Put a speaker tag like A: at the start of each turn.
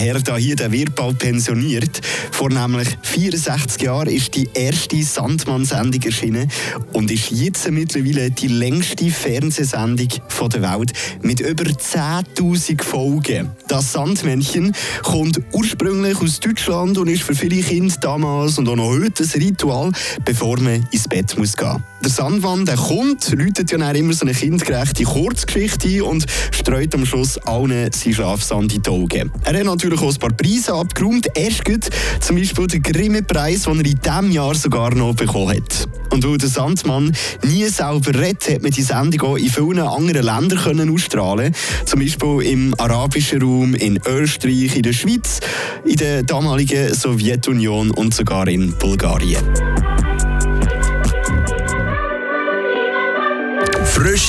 A: Herr da hier, der wird bald pensioniert. Vor nämlich 64 Jahren ist die erste Sandmann-Sendung erschienen und ist jetzt mittlerweile die längste Fernsehsendung der Welt mit über 10.000 Folgen. Das Sandmännchen kommt ursprünglich aus Deutschland und ist für viele Kinder damals und auch noch heute ein Ritual, bevor man ins Bett muss gehen. Der Sandmann, der kommt, läutet ja dann immer so eine kindgerechte Kurzgeschichte ein und streut am Schluss allen seinen Schlafsand in die Augen. Er hat natürlich auch ein paar Preise abgeräumt. Erst gut, zum Beispiel den Grimme-Preis, den er in diesem Jahr sogar noch bekommen hat. Und weil der Sandmann nie selber redet, hat man die Sendung auch in vielen anderen Ländern können ausstrahlen Zum Beispiel im arabischen Raum, in Österreich, in der Schweiz, in der damaligen Sowjetunion und sogar in Bulgarien.
B: Rösche